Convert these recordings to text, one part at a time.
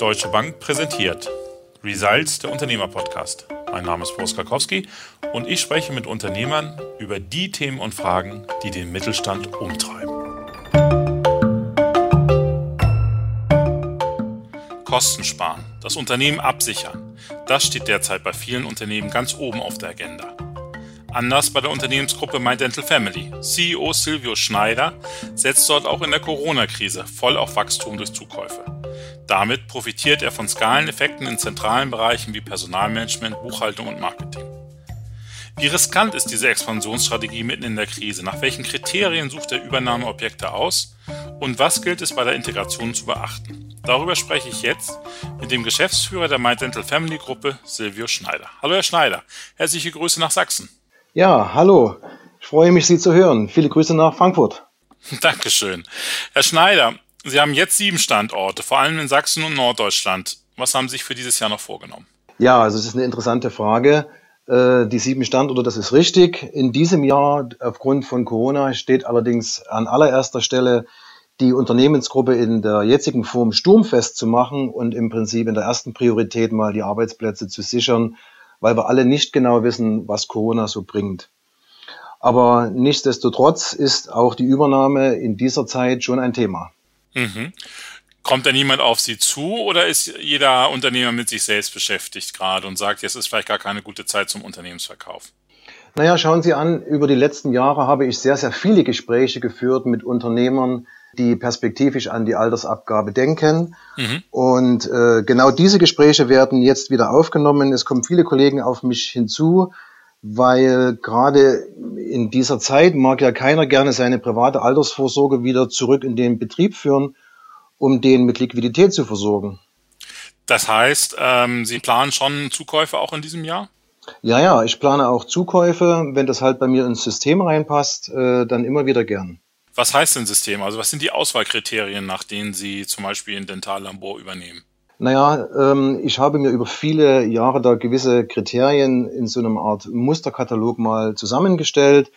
Deutsche Bank präsentiert Results, der Unternehmer-Podcast. Mein Name ist Boris Karkowski und ich spreche mit Unternehmern über die Themen und Fragen, die den Mittelstand umtreiben. Kosten sparen, das Unternehmen absichern, das steht derzeit bei vielen Unternehmen ganz oben auf der Agenda. Anders bei der Unternehmensgruppe My Dental Family. CEO Silvio Schneider setzt dort auch in der Corona-Krise voll auf Wachstum durch Zukäufe. Damit profitiert er von Skaleneffekten in zentralen Bereichen wie Personalmanagement, Buchhaltung und Marketing. Wie riskant ist diese Expansionsstrategie mitten in der Krise? Nach welchen Kriterien sucht er Übernahmeobjekte aus? Und was gilt es bei der Integration zu beachten? Darüber spreche ich jetzt mit dem Geschäftsführer der My Dental Family Gruppe, Silvio Schneider. Hallo Herr Schneider, herzliche Grüße nach Sachsen. Ja, hallo. Ich freue mich, Sie zu hören. Viele Grüße nach Frankfurt. Dankeschön. Herr Schneider, Sie haben jetzt sieben Standorte, vor allem in Sachsen und Norddeutschland. Was haben Sie sich für dieses Jahr noch vorgenommen? Ja, also es ist eine interessante Frage. Äh, die sieben Standorte, das ist richtig. In diesem Jahr, aufgrund von Corona, steht allerdings an allererster Stelle die Unternehmensgruppe in der jetzigen Form sturmfest zu machen und im Prinzip in der ersten Priorität mal die Arbeitsplätze zu sichern weil wir alle nicht genau wissen, was Corona so bringt. Aber nichtsdestotrotz ist auch die Übernahme in dieser Zeit schon ein Thema. Mhm. Kommt da niemand auf Sie zu oder ist jeder Unternehmer mit sich selbst beschäftigt gerade und sagt, jetzt ist vielleicht gar keine gute Zeit zum Unternehmensverkauf? Naja, schauen Sie an, über die letzten Jahre habe ich sehr, sehr viele Gespräche geführt mit Unternehmern, die perspektivisch an die Altersabgabe denken. Mhm. Und äh, genau diese Gespräche werden jetzt wieder aufgenommen. Es kommen viele Kollegen auf mich hinzu, weil gerade in dieser Zeit mag ja keiner gerne seine private Altersvorsorge wieder zurück in den Betrieb führen, um den mit Liquidität zu versorgen. Das heißt, ähm, Sie planen schon Zukäufe auch in diesem Jahr? Ja, ja, ich plane auch Zukäufe. Wenn das halt bei mir ins System reinpasst, äh, dann immer wieder gern. Was heißt denn System? Also was sind die Auswahlkriterien, nach denen Sie zum Beispiel ein Dentallabor übernehmen? Naja, ähm, ich habe mir über viele Jahre da gewisse Kriterien in so einem Art Musterkatalog mal zusammengestellt.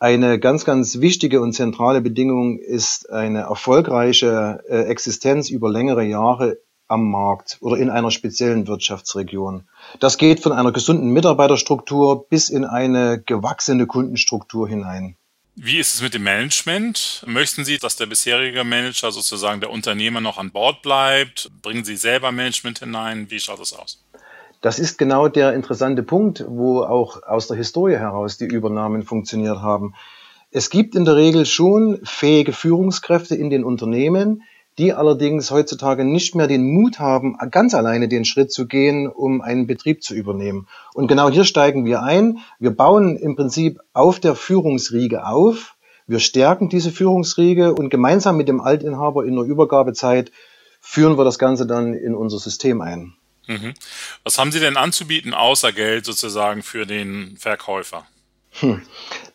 Eine ganz, ganz wichtige und zentrale Bedingung ist eine erfolgreiche äh, Existenz über längere Jahre am Markt oder in einer speziellen Wirtschaftsregion. Das geht von einer gesunden Mitarbeiterstruktur bis in eine gewachsene Kundenstruktur hinein. Wie ist es mit dem Management? Möchten Sie, dass der bisherige Manager sozusagen der Unternehmer noch an Bord bleibt? Bringen Sie selber Management hinein? Wie schaut das aus? Das ist genau der interessante Punkt, wo auch aus der Historie heraus die Übernahmen funktioniert haben. Es gibt in der Regel schon fähige Führungskräfte in den Unternehmen, die allerdings heutzutage nicht mehr den Mut haben, ganz alleine den Schritt zu gehen, um einen Betrieb zu übernehmen. Und genau hier steigen wir ein. Wir bauen im Prinzip auf der Führungsriege auf. Wir stärken diese Führungsriege und gemeinsam mit dem Altinhaber in der Übergabezeit führen wir das Ganze dann in unser System ein. Mhm. Was haben Sie denn anzubieten außer Geld sozusagen für den Verkäufer? Hm,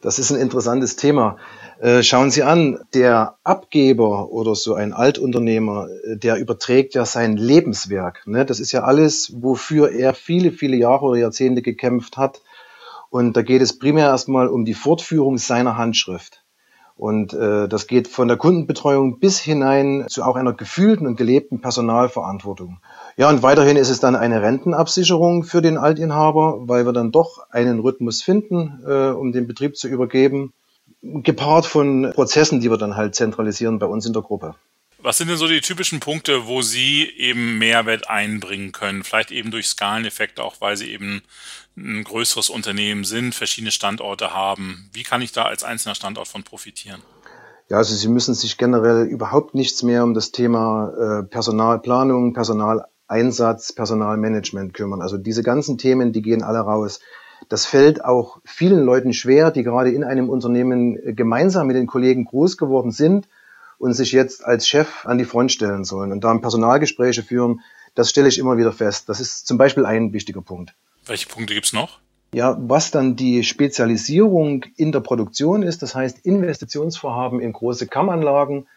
das ist ein interessantes Thema. Äh, schauen Sie an, der Abgeber oder so ein Altunternehmer, äh, der überträgt ja sein Lebenswerk. Ne? Das ist ja alles, wofür er viele, viele Jahre oder Jahrzehnte gekämpft hat. Und da geht es primär erstmal um die Fortführung seiner Handschrift. Und äh, das geht von der Kundenbetreuung bis hinein zu auch einer gefühlten und gelebten Personalverantwortung. Ja, und weiterhin ist es dann eine Rentenabsicherung für den Altinhaber, weil wir dann doch einen Rhythmus finden, äh, um den Betrieb zu übergeben gepaart von Prozessen, die wir dann halt zentralisieren bei uns in der Gruppe. Was sind denn so die typischen Punkte, wo Sie eben Mehrwert einbringen können? Vielleicht eben durch Skaleneffekte, auch weil Sie eben ein größeres Unternehmen sind, verschiedene Standorte haben. Wie kann ich da als einzelner Standort von profitieren? Ja, also Sie müssen sich generell überhaupt nichts mehr um das Thema äh, Personalplanung, Personaleinsatz, Personalmanagement kümmern. Also diese ganzen Themen, die gehen alle raus. Das fällt auch vielen Leuten schwer, die gerade in einem Unternehmen äh, gemeinsam mit den Kollegen groß geworden sind und sich jetzt als Chef an die Front stellen sollen und da Personalgespräche führen. Das stelle ich immer wieder fest. Das ist zum Beispiel ein wichtiger Punkt. Welche Punkte gibt's noch? Ja, was dann die Spezialisierung in der Produktion ist, das heißt Investitionsvorhaben in große Kammanlagen,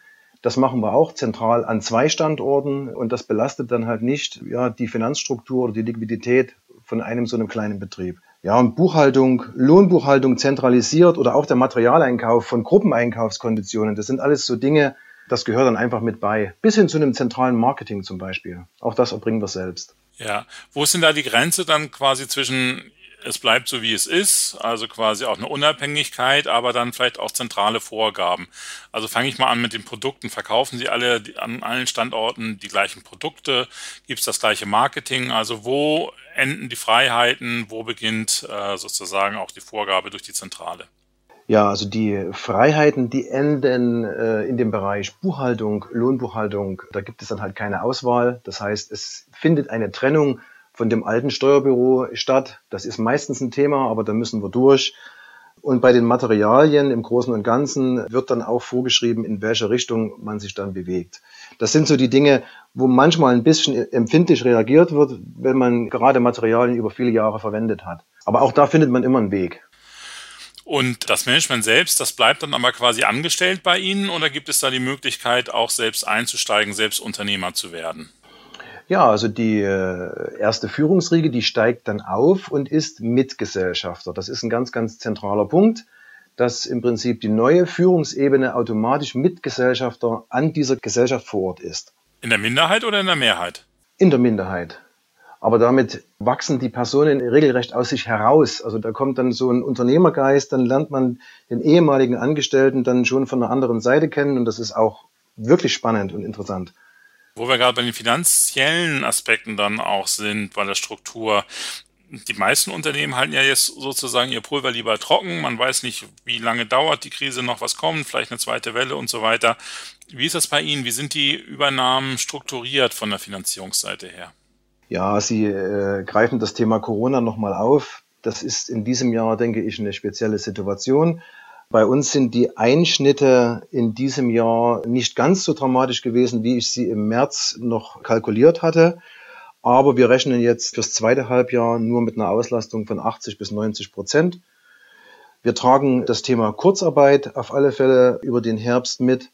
das machen wir auch zentral an zwei Standorten und das belastet dann halt nicht ja, die Finanzstruktur oder die Liquidität von einem so einem kleinen Betrieb. Ja, und Buchhaltung, Lohnbuchhaltung zentralisiert oder auch der Materialeinkauf von Gruppeneinkaufskonditionen, das sind alles so Dinge, Das gehört dann einfach mit bei. Bis hin zu einem zentralen Marketing zum Beispiel. Auch das erbringen wir selbst. Ja, wo ist denn da die Grenze dann quasi zwischen es bleibt so wie es ist, also quasi auch eine Unabhängigkeit, aber dann vielleicht auch zentrale Vorgaben. Also fange ich mal an mit den Produkten. Verkaufen Sie alle an allen Standorten die gleichen Produkte? Gibt es das gleiche Marketing? Also wo enden die Freiheiten? Wo beginnt äh, sozusagen auch die Vorgabe durch die Zentrale? Ja, also die Freiheiten, die enden äh, in dem Bereich Buchhaltung, Lohnbuchhaltung. Da gibt es dann halt keine Auswahl. Das heißt, es findet eine Trennung von dem alten Steuerbüro statt. Das ist meistens ein Thema, aber da müssen wir durch. Und bei den Materialien im Großen und Ganzen wird dann auch vorgeschrieben, in welche Richtung man sich dann bewegt. Das sind so die Dinge, wo manchmal ein bisschen empfindlich reagiert wird, wenn man gerade Materialien über viele Jahre verwendet hat. Aber auch da findet man immer einen Weg. Und das Management selbst, das bleibt dann aber quasi angestellt bei Ihnen oder gibt es da die Möglichkeit, auch selbst einzusteigen, selbst Unternehmer zu werden? Ja, also die äh, erste Führungsriege, die steigt dann auf und ist Mitgesellschafter. Das ist ein ganz, ganz zentraler Punkt, dass im Prinzip die neue Führungsebene automatisch Mitgesellschafter an dieser Gesellschaft vor Ort ist. In der Minderheit oder in der Mehrheit? In der Minderheit. Aber damit wachsen die Personen regelrecht aus sich heraus. Also da kommt dann so ein Unternehmergeist, dann lernt man den ehemaligen Angestellten dann schon von der anderen Seite kennen und das ist auch wirklich spannend und interessant. Wo wir gerade bei den finanziellen Aspekten dann auch sind, bei der Struktur. Die meisten Unternehmen halten ja jetzt sozusagen ihr Pulver lieber trocken. Man weiß nicht, wie lange dauert die Krise noch, was kommt, vielleicht eine zweite Welle und so weiter. Wie ist das bei Ihnen? Wie sind die Übernahmen strukturiert von der Finanzierungsseite her? Ja, Sie äh, greifen das Thema Corona nochmal auf. Das ist in diesem Jahr, denke ich, eine spezielle Situation. Bei uns sind die Einschnitte in diesem Jahr nicht ganz so dramatisch gewesen, wie ich sie im März noch kalkuliert hatte. Aber wir rechnen jetzt fürs zweite Halbjahr nur mit einer Auslastung von 80 bis 90 Prozent. Wir tragen das Thema Kurzarbeit auf alle Fälle über den Herbst mit.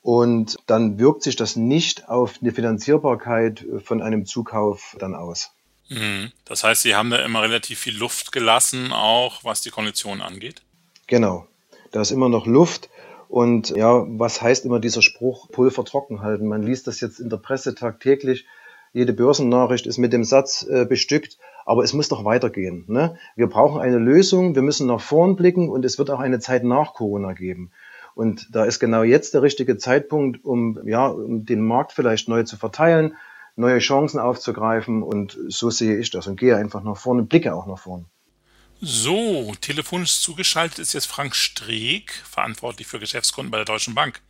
Und dann wirkt sich das nicht auf eine Finanzierbarkeit von einem Zukauf dann aus. Mhm. Das heißt, Sie haben da immer relativ viel Luft gelassen, auch was die Konditionen angeht? Genau. Da ist immer noch Luft. Und ja, was heißt immer dieser Spruch, Pulver trocken halten? Man liest das jetzt in der Presse tagtäglich. Jede Börsennachricht ist mit dem Satz äh, bestückt, aber es muss doch weitergehen. Ne? Wir brauchen eine Lösung, wir müssen nach vorn blicken und es wird auch eine Zeit nach Corona geben. Und da ist genau jetzt der richtige Zeitpunkt, um, ja, um den Markt vielleicht neu zu verteilen, neue Chancen aufzugreifen. Und so sehe ich das und gehe einfach nach vorne, blicke auch nach vorne. So, telefonisch zugeschaltet ist jetzt Frank Streeck, verantwortlich für Geschäftskunden bei der Deutschen Bank.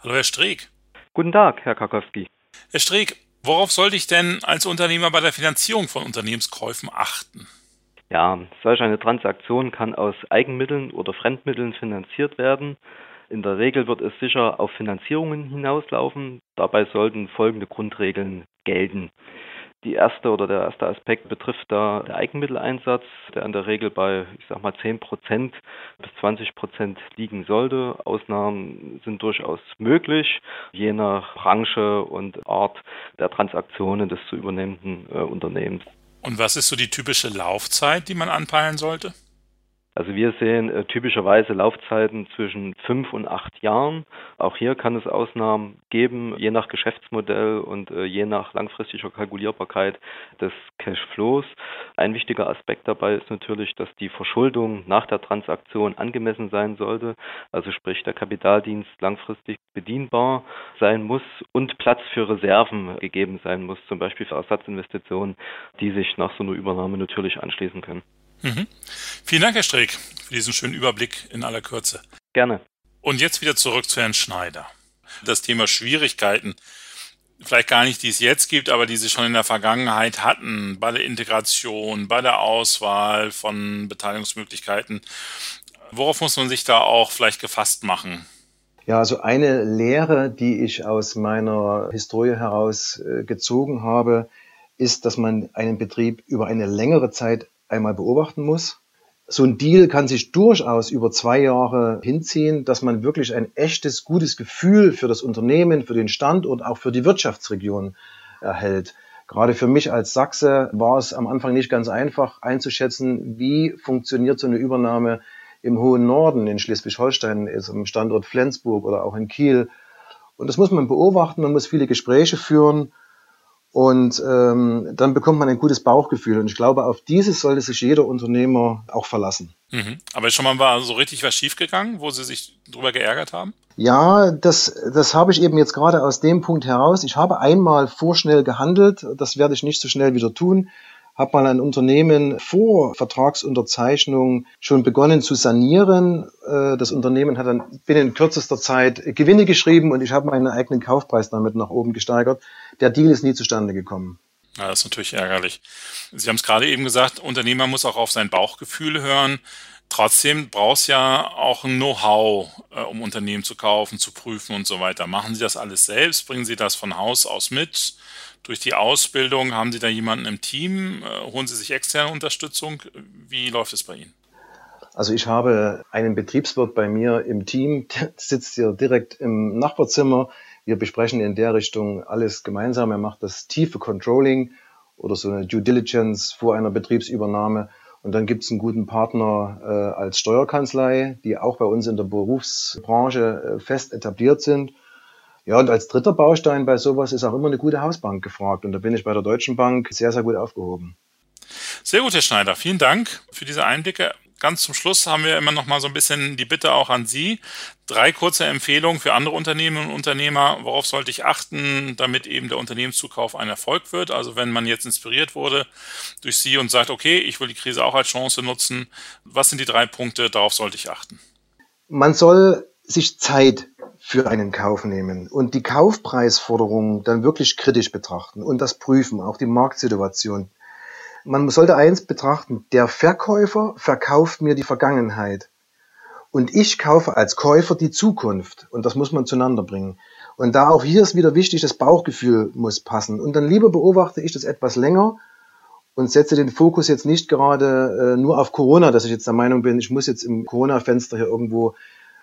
Hallo, Herr Streeck. Guten Tag, Herr Karkowski. Herr Streeck, worauf sollte ich denn als Unternehmer bei der Finanzierung von Unternehmenskäufen achten? Ja, solch eine Transaktion kann aus Eigenmitteln oder Fremdmitteln finanziert werden. In der Regel wird es sicher auf Finanzierungen hinauslaufen. Dabei sollten folgende Grundregeln gelten. Die erste oder der erste Aspekt betrifft da der Eigenmitteleinsatz, der in der Regel bei, ich sag mal, 10 Prozent bis 20 Prozent liegen sollte. Ausnahmen sind durchaus möglich, je nach Branche und Art der Transaktionen des zu übernehmenden äh, Unternehmens. Und was ist so die typische Laufzeit, die man anpeilen sollte? Also wir sehen äh, typischerweise Laufzeiten zwischen fünf und acht Jahren. Auch hier kann es Ausnahmen geben, je nach Geschäftsmodell und äh, je nach langfristiger Kalkulierbarkeit des Cashflows. Ein wichtiger Aspekt dabei ist natürlich, dass die Verschuldung nach der Transaktion angemessen sein sollte. Also sprich, der Kapitaldienst langfristig bedienbar sein muss und Platz für Reserven gegeben sein muss, zum Beispiel für Ersatzinvestitionen, die sich nach so einer Übernahme natürlich anschließen können. Mhm. Vielen Dank, Herr Streeck, für diesen schönen Überblick in aller Kürze. Gerne. Und jetzt wieder zurück zu Herrn Schneider. Das Thema Schwierigkeiten, vielleicht gar nicht, die es jetzt gibt, aber die Sie schon in der Vergangenheit hatten, bei der Integration, bei der Auswahl von Beteiligungsmöglichkeiten. Worauf muss man sich da auch vielleicht gefasst machen? Ja, also eine Lehre, die ich aus meiner Historie heraus äh, gezogen habe, ist, dass man einen Betrieb über eine längere Zeit einmal beobachten muss. So ein Deal kann sich durchaus über zwei Jahre hinziehen, dass man wirklich ein echtes, gutes Gefühl für das Unternehmen, für den Standort, auch für die Wirtschaftsregion erhält. Gerade für mich als Sachse war es am Anfang nicht ganz einfach einzuschätzen, wie funktioniert so eine Übernahme im hohen Norden in Schleswig-Holstein, im Standort Flensburg oder auch in Kiel. Und das muss man beobachten, man muss viele Gespräche führen und ähm, dann bekommt man ein gutes Bauchgefühl. Und ich glaube, auf dieses sollte sich jeder Unternehmer auch verlassen. Mhm. Aber schon mal war so richtig was schiefgegangen, wo Sie sich drüber geärgert haben? Ja, das, das habe ich eben jetzt gerade aus dem Punkt heraus. Ich habe einmal vorschnell gehandelt. Das werde ich nicht so schnell wieder tun habe mal ein Unternehmen vor Vertragsunterzeichnung schon begonnen zu sanieren. Äh, das Unternehmen hat dann binnen kürzester Zeit Gewinne geschrieben und ich habe meinen eigenen Kaufpreis damit nach oben gesteigert. Der Deal ist nie zustande gekommen. Ja, das ist natürlich ärgerlich. Sie haben es gerade eben gesagt, Unternehmer muss auch auf sein Bauchgefühl hören. Trotzdem braucht es ja auch ein Know-how, äh, um Unternehmen zu kaufen, zu prüfen und so weiter. Machen Sie das alles selbst? Bringen Sie das von Haus aus mit? Durch die Ausbildung? Haben Sie da jemanden im Team? Äh, holen Sie sich externe Unterstützung? Wie läuft es bei Ihnen? Also ich habe einen Betriebswirt bei mir im Team, der sitzt hier direkt im Nachbarzimmer. Wir besprechen in der Richtung alles gemeinsam. Er macht das tiefe Controlling oder so eine Due Diligence vor einer Betriebsübernahme. Und dann gibt es einen guten Partner äh, als Steuerkanzlei, die auch bei uns in der Berufsbranche äh, fest etabliert sind. Ja, und als dritter Baustein bei sowas ist auch immer eine gute Hausbank gefragt. Und da bin ich bei der Deutschen Bank sehr, sehr gut aufgehoben. Sehr gut, Herr Schneider. Vielen Dank für diese Einblicke. Ganz zum Schluss haben wir immer noch mal so ein bisschen die Bitte auch an Sie. Drei kurze Empfehlungen für andere Unternehmen und Unternehmer. Worauf sollte ich achten, damit eben der Unternehmenszukauf ein Erfolg wird? Also wenn man jetzt inspiriert wurde durch Sie und sagt, okay, ich will die Krise auch als Chance nutzen. Was sind die drei Punkte? Darauf sollte ich achten. Man soll sich Zeit für einen Kauf nehmen und die Kaufpreisforderung dann wirklich kritisch betrachten und das prüfen, auch die Marktsituation. Man sollte eins betrachten, der Verkäufer verkauft mir die Vergangenheit und ich kaufe als Käufer die Zukunft und das muss man zueinander bringen. Und da auch hier ist wieder wichtig, das Bauchgefühl muss passen. Und dann lieber beobachte ich das etwas länger und setze den Fokus jetzt nicht gerade äh, nur auf Corona, dass ich jetzt der Meinung bin, ich muss jetzt im Corona-Fenster hier irgendwo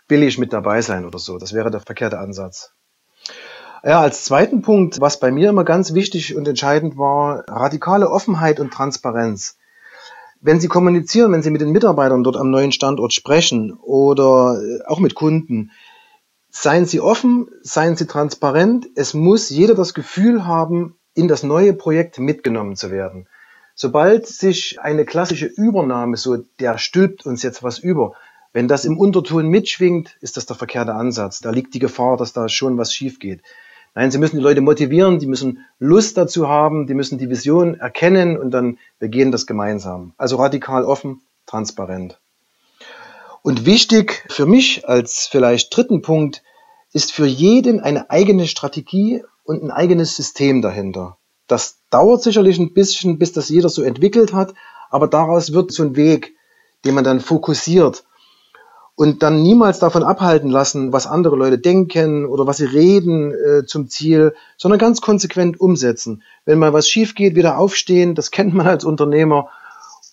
billig mit dabei sein oder so. Das wäre der verkehrte Ansatz. Ja, als zweiten Punkt, was bei mir immer ganz wichtig und entscheidend war, radikale Offenheit und Transparenz. Wenn Sie kommunizieren, wenn Sie mit den Mitarbeitern dort am neuen Standort sprechen oder äh, auch mit Kunden, seien Sie offen, seien Sie transparent. Es muss jeder das Gefühl haben, in das neue Projekt mitgenommen zu werden. Sobald sich eine klassische Übernahme, so der stülpt uns jetzt was über, wenn das im Unterton mitschwingt, ist das der verkehrte Ansatz. Da liegt die Gefahr, dass da schon was schief geht. Nein, Sie müssen die Leute motivieren, die müssen Lust dazu haben, die müssen die Vision erkennen und dann wir gehen das gemeinsam. Also radikal offen, transparent. Und wichtig für mich als vielleicht dritten Punkt ist für jeden eine eigene Strategie und ein eigenes System dahinter. Das dauert sicherlich ein bisschen, bis das jeder so entwickelt hat, aber daraus wird so ein Weg, den man dann fokussiert und dann niemals davon abhalten lassen, was andere Leute denken oder was sie reden äh, zum Ziel, sondern ganz konsequent umsetzen. Wenn mal was schief geht, wieder aufstehen, das kennt man als Unternehmer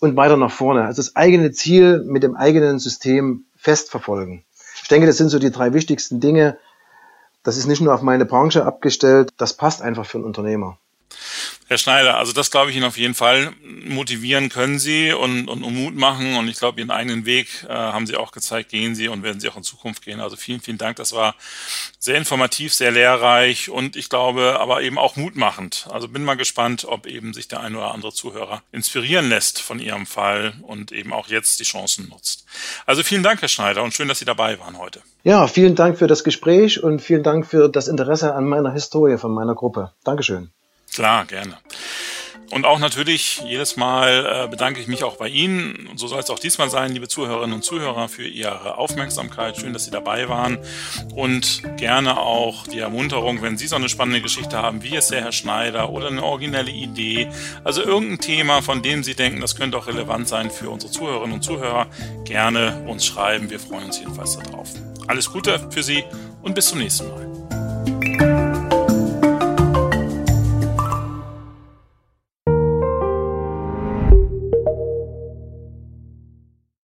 und weiter nach vorne. Also das eigene Ziel mit dem eigenen System fest verfolgen. Ich denke, das sind so die drei wichtigsten Dinge. Das ist nicht nur auf meine Branche abgestellt, das passt einfach für einen Unternehmer. Herr Schneider, also das glaube ich Ihnen auf jeden Fall. Motivieren können Sie und, und, und Mut machen. Und ich glaube, Ihren eigenen Weg äh, haben Sie auch gezeigt, gehen Sie und werden Sie auch in Zukunft gehen. Also vielen, vielen Dank. Das war sehr informativ, sehr lehrreich und ich glaube aber eben auch mutmachend. Also bin mal gespannt, ob eben sich der ein oder andere Zuhörer inspirieren lässt von Ihrem Fall und eben auch jetzt die Chancen nutzt. Also vielen Dank, Herr Schneider, und schön, dass Sie dabei waren heute. Ja, vielen Dank für das Gespräch und vielen Dank für das Interesse an meiner Historie von meiner Gruppe. Dankeschön. Klar, gerne. Und auch natürlich jedes Mal äh, bedanke ich mich auch bei Ihnen. So soll es auch diesmal sein, liebe Zuhörerinnen und Zuhörer, für Ihre Aufmerksamkeit. Schön, dass Sie dabei waren. Und gerne auch die Ermunterung, wenn Sie so eine spannende Geschichte haben, wie es der Herr Schneider oder eine originelle Idee, also irgendein Thema, von dem Sie denken, das könnte auch relevant sein für unsere Zuhörerinnen und Zuhörer, gerne uns schreiben. Wir freuen uns jedenfalls darauf. Alles Gute für Sie und bis zum nächsten Mal.